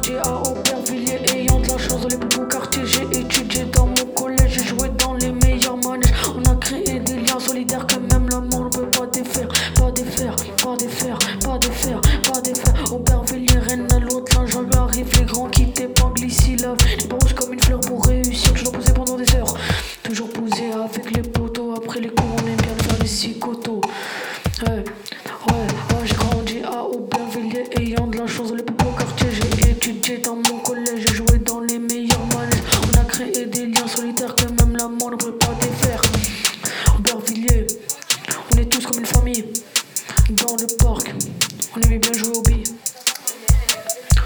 grandi à Aubervilliers, ayant de la chance dans les plus beaux quartiers. J'ai étudié dans mon collège, j'ai joué dans les meilleurs manèges. On a créé des liens solidaires que même la mort ne peut pas défaire. Pas défaire, pas défaire, pas défaire, pas défaire. Aubervilliers, Rennes, à l'autre, lui arrive. Les grands qui t'épinglent ici, love.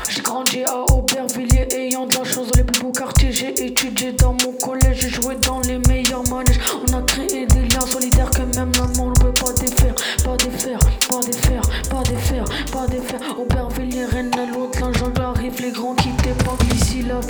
J'ai grandi à Aubervilliers, ayant de la chance dans les plus beaux quartiers. J'ai étudié dans mon collège, j'ai joué dans les meilleurs manèges. On a créé des liens solidaires que même la mort ne peut pas défaire. Pas défaire, pas défaire, pas défaire, pas défaire. Aubervilliers, Rennes, l'autre, là, j'en arrive. Les grands qui t'épinglent ici, là.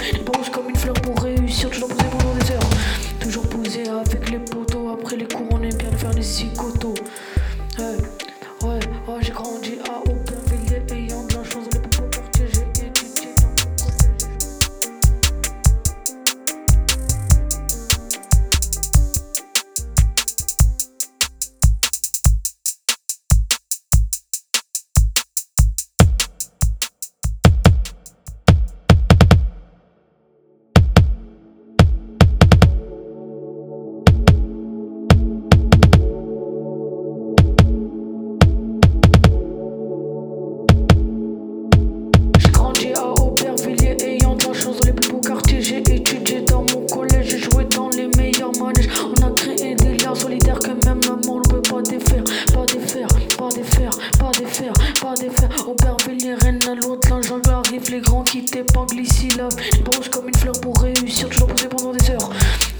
Les grands qui t'épinglent ici, là. Les rouge comme une fleur pour réussir, toujours posé pendant des heures.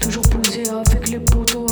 Toujours posé avec les poteaux.